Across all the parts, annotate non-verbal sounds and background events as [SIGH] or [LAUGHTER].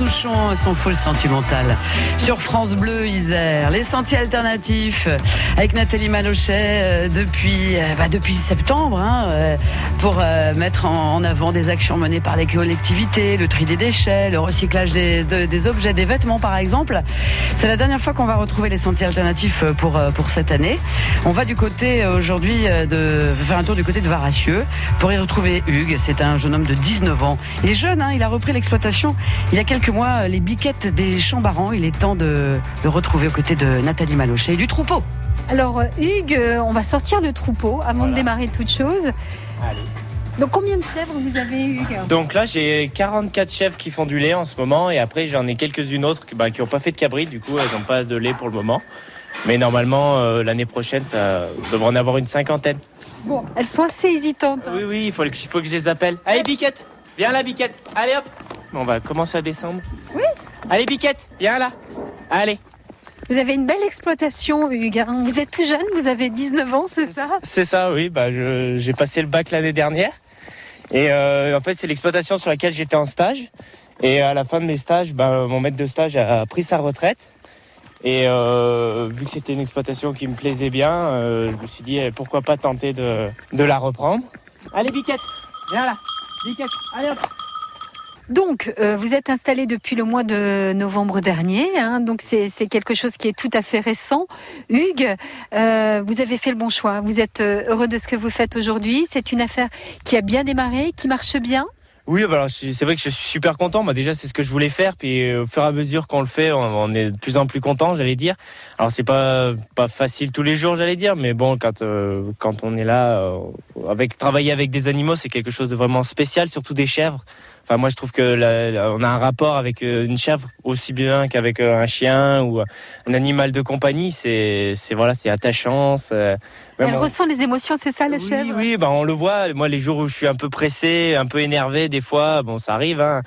Souchon, son foule sentimental. Sur France Bleu Isère, les sentiers alternatifs avec Nathalie Malochet euh, depuis, euh, bah, depuis septembre hein, euh, pour mettre en, avant des actions menées par les collectivités, le tri des déchets, le recyclage des, de- des objets, des vêtements par exemple. C'est la dernière fois qu'on va retrouver les sentiers alternatifs pour, pour cette année. On va du côté aujourd'hui de faire un tour du côté de Varassieux pour y retrouver Hugues. C'est un jeune homme de 19 ans. Il est jeune, hein, il a repris l'exploitation il y a quelques mois euh, les biquettes des champs-barans. Il est temps de le retrouver aux côtés de Nathalie Malochet et du troupeau. Alors euh, Hugues, euh, on va sortir le troupeau avant Voilà. de démarrer toute chose. Allez. Donc combien de chèvres vous avez Hugues? Donc là, j'ai 44 chèvres qui font du lait en ce moment, et après, j'en ai quelques-unes autres qui n'ont pas fait de cabri, du coup, elles n'ont pas de lait pour le moment. Mais normalement, euh, l'année prochaine, ça devrait en avoir une cinquantaine. Bon, elles sont assez hésitantes. hein. Oui, oui, il faut, faut que je les appelle. Allez, Biquette Viens là, Biquette Allez, hop On va commencer à descendre. Oui. Allez, Biquette Viens là Allez Vous avez une belle exploitation Hugues. hein. Vous êtes tout jeune, vous avez 19 ans, c'est ça? C'est ça, oui. Bah, j'ai passé le bac l'année dernière. Et euh, en fait, c'est l'exploitation sur laquelle j'étais en stage. Et à la fin de mes stages, bah, mon maître de stage a pris sa retraite. Et euh, vu que c'était une exploitation qui me plaisait bien, euh, je me suis dit eh, pourquoi pas tenter de, de la reprendre. Allez, Biquette, viens là. Biquette, allez hop. Donc, euh, vous êtes installé depuis le mois de novembre dernier, hein, donc c'est quelque chose qui est tout à fait récent. Hugues, euh, vous avez fait le bon choix. Vous êtes euh, heureux de ce que vous faites aujourd'hui. C'est une affaire qui a bien démarré, qui marche bien. Oui, bah c'est vrai que je suis super content. Moi, déjà, c'est ce que je voulais faire. Puis, au fur et à mesure qu'on le fait, on, est de plus en plus content, j'allais dire. Alors, c'est pas pas facile tous les jours, j'allais dire, mais bon, quand on est là, avec travailler avec des animaux, c'est quelque chose de vraiment spécial, surtout des chèvres. Enfin, moi, je trouve que la- on a un rapport avec euh, une chèvre aussi bien qu'avec euh, un chien ou un animal de compagnie. C'est, c'est voilà, c'est attachant. c'est- Elle en- ressent les émotions, c'est ça, la oui, chèvre? oui, bah on le voit. Moi, les jours où je suis un peu pressé, un peu énervé, des fois, bon, ça arrive. Hein,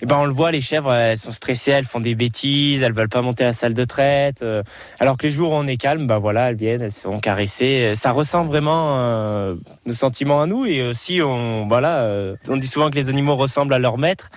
et ben, on le voit. Les chèvres, elles sont stressées, elles font des bêtises, elles veulent pas monter à la salle de traite. euh, alors que les jours où on est calme, bah voilà, elles viennent, elles se font caresser. Ça ressent vraiment euh, nos sentiments à nous. Et aussi, on voilà, euh, on dit souvent que les animaux ressemblent à leur maître.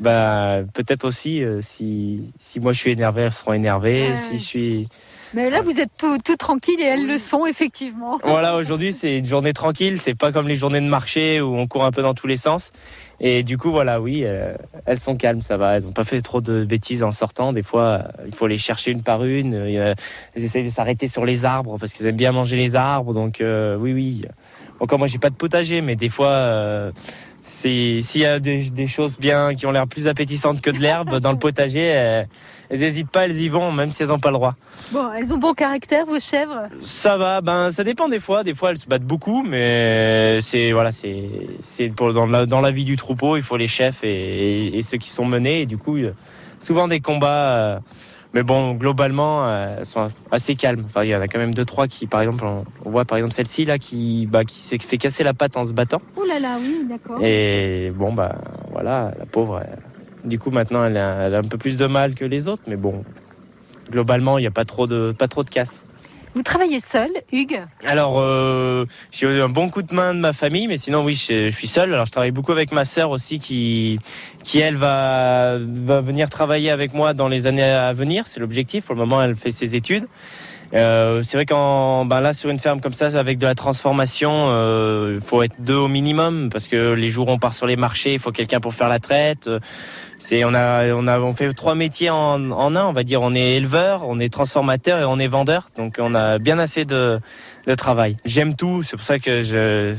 Bah, peut-être aussi, euh, si, si moi je suis énervé, elles seront énervées. Ouais. Si je suis Mais là, vous êtes tout, tout tranquille et elles le sont, effectivement. voilà, aujourd'hui c'est une journée tranquille, c'est pas comme les journées de marché où on court un peu dans tous les sens. Et du coup, voilà, oui, euh, elles sont calmes, ça va. Elles ont pas fait trop de bêtises en sortant. Des fois, euh, il faut les chercher une par une. Euh, elles essayent de s'arrêter sur les arbres parce qu'elles aiment bien manger les arbres. Donc, euh, oui, oui. Encore, moi, j'ai pas de potager, mais des fois, s'il y a des, des choses bien qui ont l'air plus appétissantes que de l'herbe dans le [LAUGHS] potager, elles hésitent pas, elles y vont, même si elles ont pas le droit. Bon, elles ont bon caractère, vos chèvres? Ça va, ben ça dépend des fois. Des fois elles se battent beaucoup, mais c'est voilà, c'est c'est pour dans la dans la vie du troupeau, il faut les chefs et, et- et ceux qui sont menés. Et du coup, euh, souvent des combats. euh, mais bon, globalement, euh, elles sont assez calmes. Enfin, il y en a quand même deux trois qui, par exemple, on, on voit par exemple celle-ci là qui bah, qui s'est fait casser la patte en se battant. Oh là là, oui, d'accord. Et bon bah voilà, la pauvre. elle- du coup maintenant elle a, elle a un peu plus de mal que les autres, mais bon, globalement il n'y a pas trop de pas trop de casse. Vous travaillez seul, Hugues? Alors, euh, j'ai eu un bon coup de main de ma famille, mais sinon, oui, je, je suis seul. Alors, je travaille beaucoup avec ma sœur aussi, qui, qui elle va, va venir travailler avec moi dans les années à venir. C'est l'objectif. Pour le moment, elle fait ses études. Euh, c'est vrai qu'en ben là sur une ferme comme ça avec de la transformation, euh, il faut être deux au minimum parce que les jours où on part sur les marchés, il faut quelqu'un pour faire la traite. C'est on a on a on fait trois métiers en, en un, on va dire. On est éleveur, on est transformateur et on est vendeur. Donc on a bien assez de de travail. J'aime tout, c'est pour ça que je,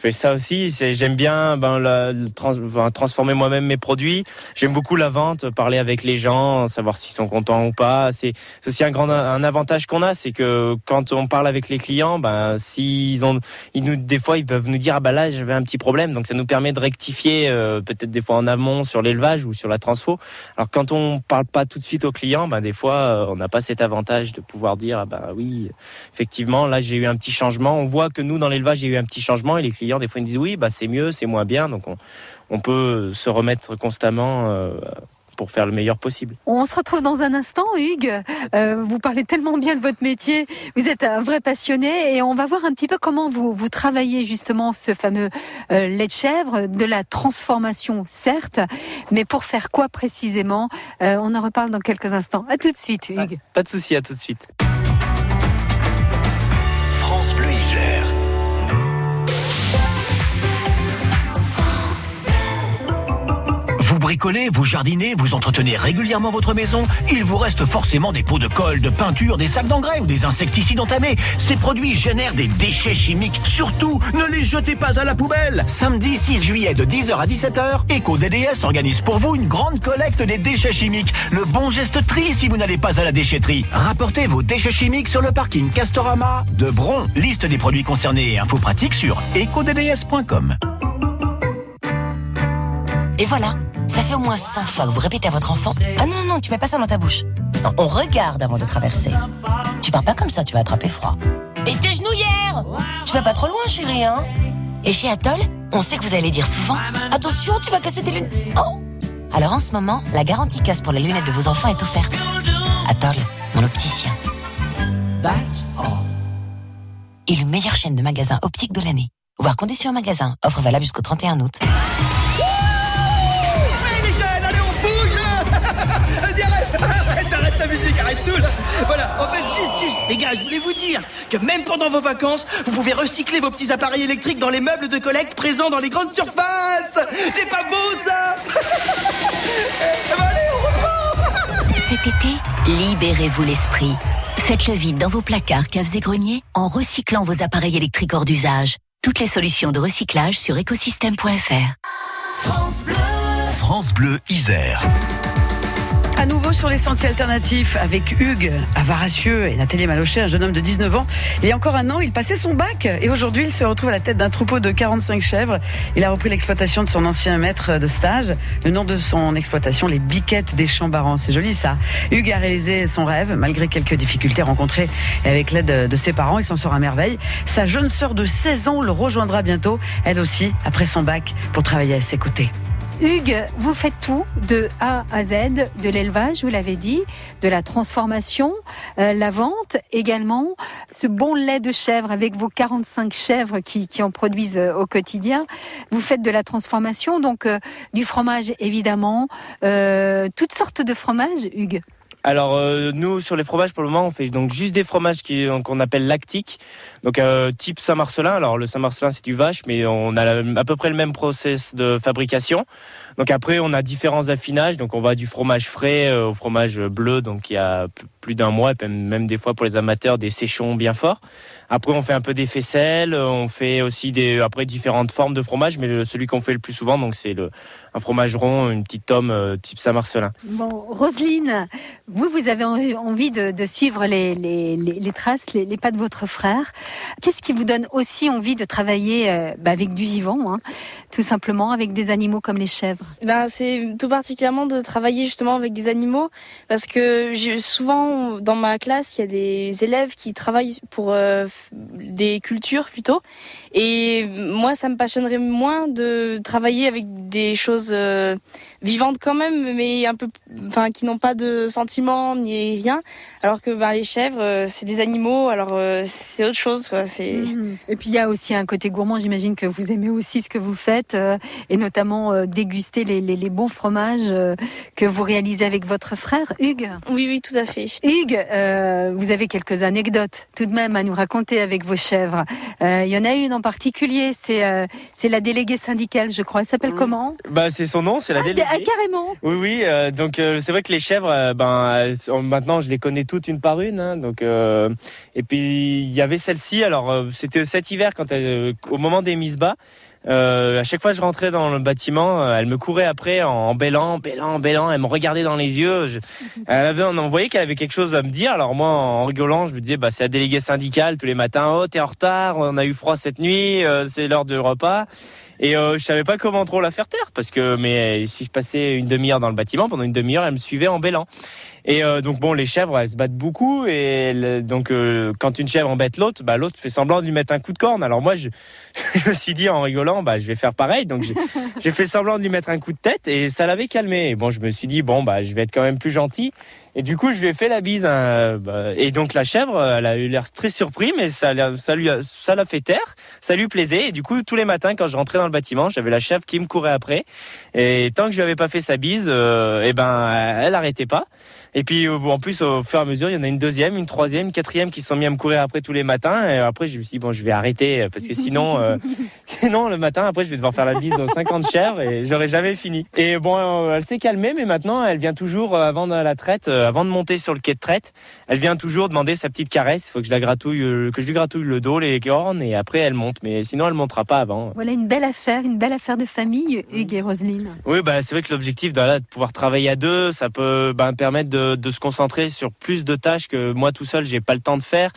fais ça aussi. J'aime bien ben le enfin, transformer moi-même mes produits. J'aime beaucoup la vente, parler avec les gens, savoir s'ils sont contents ou pas. C'est aussi un grand un avantage qu'on a, c'est que quand on parle avec les clients, ben s'ils ont ils nous des fois ils peuvent nous dire ah bah là j'avais un petit problème, donc ça nous permet de rectifier euh, peut-être des fois en amont sur l'élevage ou sur la transfo. Alors quand on parle pas tout de suite aux clients, ben des fois euh, on n'a pas cet avantage de pouvoir dire ah bah oui effectivement là j'ai eu un petit changement. On voit que nous dans l'élevage il y a eu un petit changement et les clients des fois ils disent oui bah c'est mieux, c'est moins bien, donc on, on peut se remettre constamment euh, pour faire le meilleur possible. On se retrouve dans un instant, Hugues. Euh, vous parlez tellement bien de votre métier. Vous êtes un vrai passionné et on va voir un petit peu comment vous, vous travaillez justement ce fameux euh, lait de chèvre, de la transformation, certes, mais pour faire quoi précisément? Euh, On en reparle dans quelques instants. À tout de suite, Hugues. Pas de souci, à tout de suite. France Bleu. Bricolez, vous jardinez, vous entretenez régulièrement votre maison Il vous reste forcément des pots de colle, de peinture, des sacs d'engrais ou des insecticides entamés. Ces produits génèrent des déchets chimiques. Surtout, ne les jetez pas à la poubelle Samedi 6 juillet de 10h à 17h, EcoDDS organise pour vous une grande collecte des déchets chimiques. Le bon geste tri si vous n'allez pas à la déchetterie. Rapportez vos déchets chimiques sur le parking Castorama de Bron. Liste des produits concernés et infos pratiques sur ecodds.com. Et voilà, ça fait au moins 100 fois que vous répétez à votre enfant Ah non, non, non, tu mets pas ça dans ta bouche. On regarde avant de traverser. Tu pars pas comme ça, tu vas attraper froid. Et tes genouillères Tu vas pas trop loin, chérie, hein Et chez Atoll, on sait que vous allez dire souvent Attention, tu vas casser tes lunettes. Oh Alors en ce moment, la garantie casse pour les lunettes de vos enfants est offerte. Atoll, mon opticien. Et le meilleure chaîne de magasins optiques de l'année. Voir conditions en magasin. Offre valable jusqu'au 31 août. Tout là Voilà, en fait juste, juste, les gars, je voulais vous dire que même pendant vos vacances, vous pouvez recycler vos petits appareils électriques dans les meubles de collecte présents dans les grandes surfaces C'est pas beau ça [LAUGHS] Eh ben, allez, on reprend Cet été, libérez-vous l'esprit. Faites le vide dans vos placards, caves et greniers en recyclant vos appareils électriques hors d'usage. Toutes les solutions de recyclage sur écosystème.fr. France Bleu Isère. À nouveau sur les sentiers alternatifs avec Hugues Avaracieux et Nathalie Malochet, un jeune homme de 19 ans. Il y a encore un an, il passait son bac et aujourd'hui il se retrouve à la tête d'un troupeau de 45 chèvres. Il a repris l'exploitation de son ancien maître de stage. Le nom de son exploitation, les Biquettes des Champs-Barans. C'est joli ça. Hugues a réalisé son rêve malgré quelques difficultés rencontrées et avec l'aide de ses parents. Il s'en sort à merveille. Sa jeune sœur de 16 ans le rejoindra bientôt, elle aussi, après son bac, pour travailler à ses côtés. Hugues, vous faites tout de A à Z, de l'élevage, vous l'avez dit, de la transformation, euh, la vente également, ce bon lait de chèvre avec vos 45 chèvres qui, qui en produisent euh, au quotidien. Vous faites de la transformation, donc euh, du fromage évidemment, euh, toutes sortes de fromages, Hugues. Alors euh, nous sur les fromages pour le moment on fait donc juste des fromages qui qu'on appelle lactiques, donc euh, type Saint-Marcelin. Alors le Saint-Marcelin c'est du vache, mais on a à peu près le même process de fabrication. Donc après on a différents affinages, donc on va du fromage frais euh, au fromage bleu, donc il y a plus d'un mois, et même des fois pour les amateurs des séchons bien forts. Après on fait un peu des faisselles, on fait aussi des après différentes formes de fromage, mais celui qu'on fait le plus souvent donc c'est un fromage rond, une petite tome euh, type Saint-Marcelin. Bon, Roselyne, vous, vous avez en- envie de, suivre les, traces, les, pas de votre frère. Qu'est-ce qui vous donne aussi envie de travailler euh, bah, avec du vivant, hein, tout simplement, avec des animaux comme les chèvres? Ben, c'est tout particulièrement de travailler justement avec des animaux parce que souvent dans ma classe il y a des élèves qui travaillent pour euh, des cultures plutôt. Et moi ça me passionnerait moins de travailler avec des choses euh, vivantes quand même mais un peu enfin qui n'ont pas de sentiments ni rien. Alors que ben, les chèvres euh, c'est des animaux alors c'est autre chose quoi Mhm. Et puis il y a aussi un côté gourmand, j'imagine que vous aimez aussi ce que vous faites, et notamment euh, déguster les, les- les bons fromages euh, que vous réalisez avec votre frère, Hugues. oui oui tout à fait Hugues, euh, vous avez quelques anecdotes tout de même à nous raconter avec vos chèvres. Euh, Il y en a une en particulier, c'est euh, c'est la déléguée syndicale, je crois. Elle s'appelle Oui. comment? Bah c'est son nom, c'est la ah, déléguée. ah, carrément Oui, oui. euh, donc euh, c'est vrai que les chèvres, euh, ben maintenant je les connais toutes une par une. hein, donc euh, et puis il y avait celle-ci. Alors euh, c'était cet hiver quand elle, euh, au moment des mises bas. Euh, à chaque fois que je rentrais dans le bâtiment, euh, elle me courait après en, bêlant, bêlant, bêlant. Elle me regardait dans les yeux. Je- elle avait, on voyait qu'elle avait quelque chose à me dire. Alors moi, en rigolant, je me disais, bah c'est la déléguée syndicale tous les matins. Oh, t'es en retard. On a eu froid cette nuit. euh, c'est l'heure du repas. Et euh, je savais pas comment trop la faire taire parce que mais si je passais une demi-heure dans le bâtiment pendant une demi-heure, elle me suivait en bêlant. Et euh, donc bon, les chèvres, elles se battent beaucoup et donc euh, quand une chèvre embête l'autre, bah l'autre fait semblant de lui mettre un coup de corne. Alors moi, je, [LAUGHS] je me suis dit en rigolant, bah je vais faire pareil. Donc j'ai- j'ai fait semblant de lui mettre un coup de tête et ça l'avait calmé. Et bon, je me suis dit bon bah je vais être quand même plus gentil. Et du coup, je lui ai fait la bise. hein, bah, et donc la chèvre, elle a eu l'air très surpris, mais ça, ça lui, ça l'a fait taire ça lui plaisait. Et du coup, tous les matins, quand je rentrais dans le bâtiment, j'avais la chèvre qui me courait après. Et tant que je lui avais pas fait sa bise, euh, eh ben, elle arrêtait pas. Et puis, euh, en plus, au fur et à mesure, il y en a une deuxième, une troisième, une quatrième qui se sont mis à me courir après tous les matins. Et après, je me suis dit, bon, je vais arrêter euh, parce que sinon, euh, [LAUGHS] [LAUGHS] sinon, le matin, après, je vais devoir faire la bise aux 50 chèvres et j'aurai jamais fini. Et bon, elle s'est calmée, mais maintenant, elle vient toujours, avant de la traite, avant de monter sur le quai de traite, elle vient toujours demander sa petite caresse. Il faut que je la gratouille, que je lui gratouille le dos, les cornes, et après, elle monte. Mais sinon, elle montera pas avant. Voilà une belle affaire, une belle affaire de famille, Hugues et Roselyne. Oui, bah, c'est vrai que l'objectif de, là, de pouvoir travailler à deux, ça peut bah, permettre de, de se concentrer sur plus de tâches que moi tout seul, j'ai pas le temps de faire.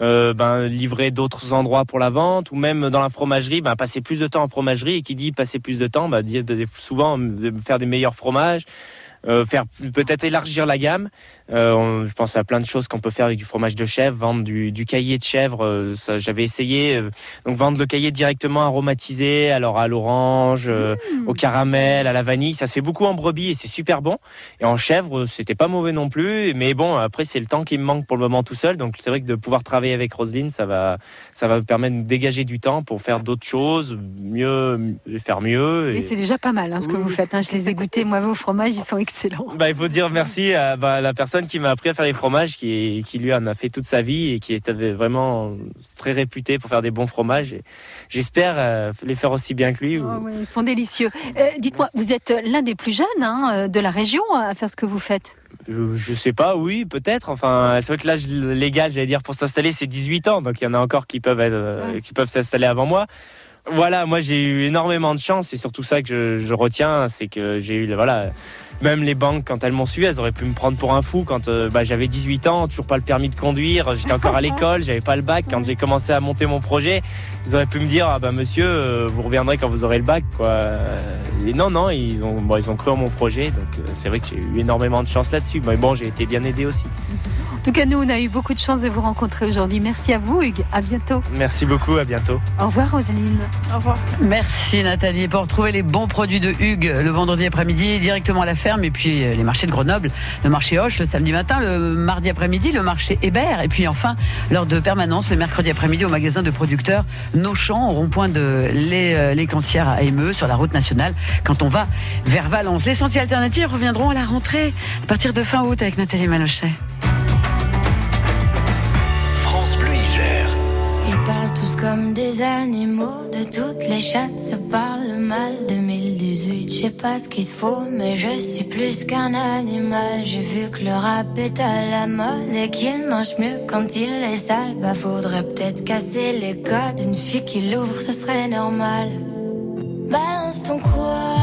Euh, ben, livrer d'autres endroits pour la vente ou même dans la fromagerie, ben, passer plus de temps en fromagerie. Et qui dit passer plus de temps, bah, dit dit souvent de faire des meilleurs fromages. euh, faire peut-être élargir la gamme. Euh, on- je pense à plein de choses qu'on peut faire avec du fromage de chèvre, vendre du, du cahier de chèvre. euh, ça, j'avais essayé. euh, donc vendre le cahier directement aromatisé, alors à l'orange, euh, au caramel, à la vanille. Ça se fait beaucoup en brebis et c'est super bon. Et en chèvre, c'était pas mauvais non plus. Mais bon, après c'est le temps qui me manque pour le moment tout seul. Donc c'est vrai que de pouvoir travailler avec Roselyne, ça va, ça va me permettre de dégager du temps pour faire d'autres choses, mieux, faire mieux. Mais et- c'est déjà pas mal hein, ce que vous faites. hein. Je les ai goûtés, moi, vos fromages, ils sont excellents. Bah, il faut dire merci à bah, la personne qui m'a appris à faire les fromages, qui, qui lui en a fait toute sa vie et qui était vraiment très réputé pour faire des bons fromages. Et J'espère euh, les faire aussi bien que lui. ou- ouais, ils sont délicieux. Euh, Dites-moi, vous êtes l'un des plus jeunes hein, euh, de la région à faire ce que vous faites? Je, je sais pas, oui, peut-être. Enfin, c'est vrai que l'âge légal, j'allais dire, pour s'installer, c'est 18 ans. Donc il y en a encore qui peuvent, être, euh, qui peuvent s'installer avant moi. Voilà, moi j'ai eu énormément de chance. C'est surtout ça que je, je retiens, c'est que j'ai eu, voilà, même les banques quand elles m'ont suivi, elles auraient pu me prendre pour un fou quand euh, bah, j'avais 18 ans, toujours pas le permis de conduire, j'étais encore à [LAUGHS] l'école, j'avais pas le bac. Quand j'ai commencé à monter mon projet, ils auraient pu me dire, ah bah monsieur, euh, vous reviendrez quand vous aurez le bac, quoi. Euh, Et non, non, ils ont, bon, ils ont cru en mon projet, donc euh, c'est vrai que j'ai eu énormément de chance là-dessus. Mais bon, j'ai été bien aidé aussi. En tout cas, nous, on a eu beaucoup de chance de vous rencontrer aujourd'hui. Merci à vous, Hugues. À bientôt. Merci beaucoup, à bientôt. Au revoir, Roselyne. Au revoir. Merci Nathalie. Pour retrouver les bons produits de Hugues le vendredi après-midi, directement à la ferme, et puis euh, les marchés de Grenoble, le marché Hoche le samedi matin, le mardi après-midi, le marché Hébert, et puis enfin, lors de permanence, le mercredi après-midi au magasin de producteurs Nos-Champs, au rond-point de Les, euh, les Cancières à Émeux, sur la route nationale, quand on va vers Valence. Les sentiers alternatifs reviendront à la rentrée, à partir de fin août avec Nathalie Malochet. Ils parlent tous comme des animaux, de toutes les chattes, ça parle mal. 2018, je sais pas ce qu'il faut, mais je suis plus qu'un animal. J'ai vu que le rap est à la mode et qu'il mange mieux quand il est sale. Bah faudrait peut-être casser les codes, une fille qui l'ouvre, ce serait normal. Balance ton quoi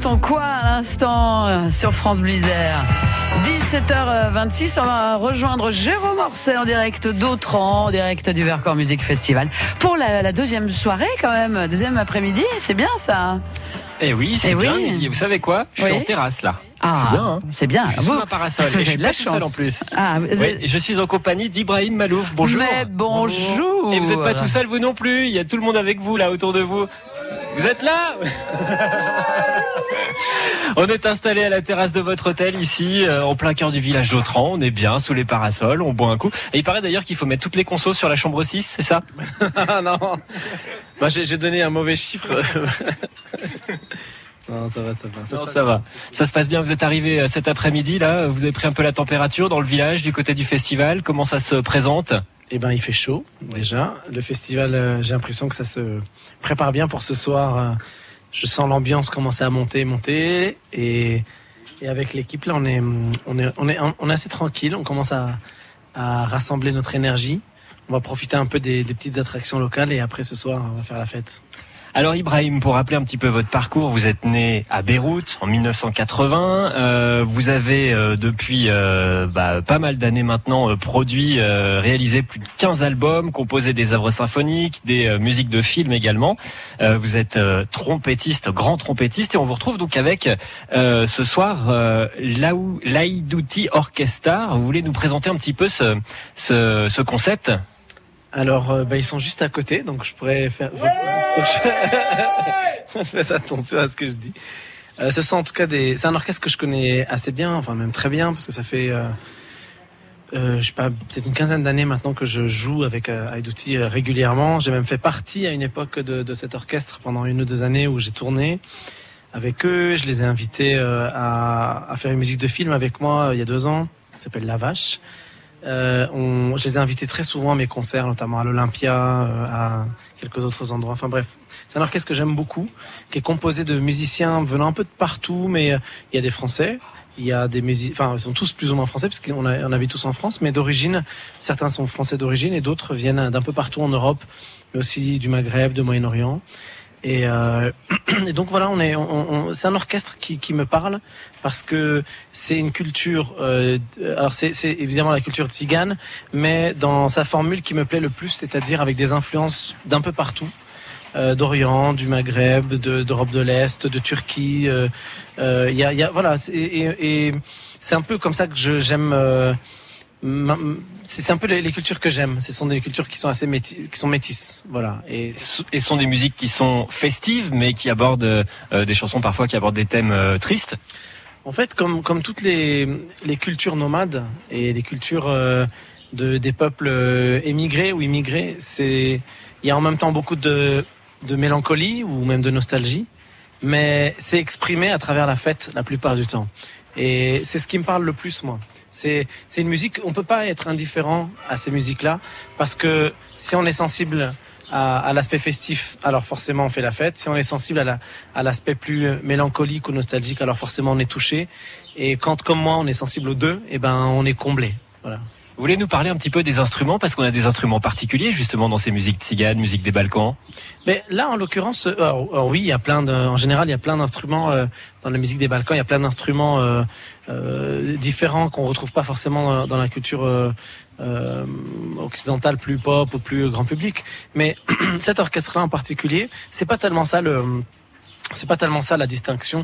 Ton quoi à l'instant euh, sur France Isère. 17h26, on va rejoindre Jérôme Orset en direct d'Autran, en direct du Vercors Music Festival, pour la, la deuxième soirée quand même, deuxième après-midi, c'est bien ça Eh oui, c'est Eh bien. oui. Vous savez quoi? Je suis Oui. en terrasse là. Ah, c'est bien. Hein c'est bien. Je suis sous Vous- un parasol. vous Et je avez suis de la seul chance. en plus. Ah, vous Oui, je suis en compagnie d'Ibrahim Malouf. Bonjour. Mais bonjour. Et vous n'êtes pas tout seul vous non plus. Il y a tout le monde avec vous là autour de vous. Vous êtes là On est installé à la terrasse de votre hôtel ici, euh, en plein cœur du village d'Autran. On est bien sous les parasols, on boit un coup. Et il paraît d'ailleurs qu'il faut mettre toutes les consos sur la chambre 6, c'est ça Ah non Bah, j'ai donné un mauvais chiffre. [LAUGHS] non, ça va, ça va. se Non, passe ça va. Ça se passe bien. Vous êtes arrivé euh, cet après-midi là. Vous avez pris un peu la température dans le village, du côté du festival. Comment ça se présente Eh ben, il fait chaud déjà. Le festival, euh, j'ai l'impression que ça se prépare bien pour ce soir. Euh, Je sens l'ambiance commencer à monter, monter, et, et avec l'équipe là, on est, on est, on est, on est assez tranquille. On commence à, à rassembler notre énergie. On va profiter un peu des, des petites attractions locales et après ce soir, on va faire la fête. Alors Ibrahim, pour rappeler un petit peu votre parcours, vous êtes né à Beyrouth en 1980. Euh, vous avez euh, depuis euh, bah, pas mal d'années maintenant euh, produit, euh, réalisé plus de 15 albums, composé des œuvres symphoniques, des euh, musiques de films également. Vous êtes trompettiste, grand trompettiste, et on vous retrouve donc avec ce soir euh, Laïdouti Orchestra. Vous voulez nous présenter un petit peu ce, ce, ce concept? Alors, euh, bah, ils sont juste à côté, donc je pourrais faire. [LAUGHS] fasse attention à ce que je dis. Euh, ce sont en tout cas des. C'est un orchestre que je connais assez bien, enfin même très bien, parce que ça fait. Euh, peut-être une quinzaine d'années maintenant que je joue avec euh, régulièrement. J'ai même fait partie à une époque de, cet orchestre pendant une ou deux années où j'ai tourné avec eux. Je les ai invités à, à faire une musique de film avec moi il y a deux ans. Ça s'appelle La Vache. Euh, on, je les ai invités très souvent à mes concerts, notamment à l'Olympia, euh, à quelques autres endroits. Enfin bref, c'est un orchestre que j'aime beaucoup, qui est composé de musiciens venant un peu de partout, mais euh, il y a des Français, il y a des musiciens, enfin ils sont tous plus ou moins français, parce qu'on on habite tous en France, mais d'origine, certains sont français d'origine et d'autres viennent d'un peu partout en Europe, mais aussi du Maghreb, de Moyen-Orient. Et, euh, [CLEARS THROAT] et donc voilà, on est, on, on- c'est un orchestre qui, qui me parle parce que c'est une culture. euh, alors c'est, c'est évidemment la culture tzigane, mais dans sa formule qui me plaît le plus, c'est-à-dire avec des influences d'un peu partout, euh, d'Orient, du Maghreb, de, d'Europe de l'Est, de Turquie. euh, euh, Il y, a, y a voilà, c'est, et, et c'est un peu comme ça que je, j'aime. C'est un peu les, les cultures que j'aime. Ce sont des cultures qui sont assez métis, qui sont métisses, voilà. Et et sont des musiques qui sont festives, mais qui abordent euh, des chansons parfois qui abordent des thèmes euh, tristes. En fait, comme, comme toutes les, les cultures nomades et les cultures euh, de, des peuples émigrés ou immigrés, c'est il y a en même temps beaucoup de, de mélancolie ou même de nostalgie, mais c'est exprimé à travers la fête la plupart du temps. Et c'est ce qui me parle le plus, moi. C'est une musique, on peut pas être indifférent à ces musiques-là, parce que si on est sensible à, à l'aspect festif, alors forcément on fait la fête. Si on est sensible à la- l'aspect plus euh, mélancolique ou nostalgique, alors forcément on est touché. Et quand, comme moi, on est sensible aux deux, et ben on est comblé. Voilà. Vous voulez nous parler un petit peu des instruments parce qu'on a des instruments particuliers justement dans ces musiques tziganes, musique des Balkans. Mais là, en l'occurrence, euh, oui, il y a plein de, en général, il y a plein d'instruments euh, dans la musique des Balkans. Il y a plein d'instruments euh, euh, différents qu'on retrouve pas forcément dans, dans la culture euh, euh, occidentale, plus pop ou plus grand public. Mais [CLEARS THROAT] cet orchestre-là en particulier, c'est pas tellement ça le, c'est pas tellement ça la distinction.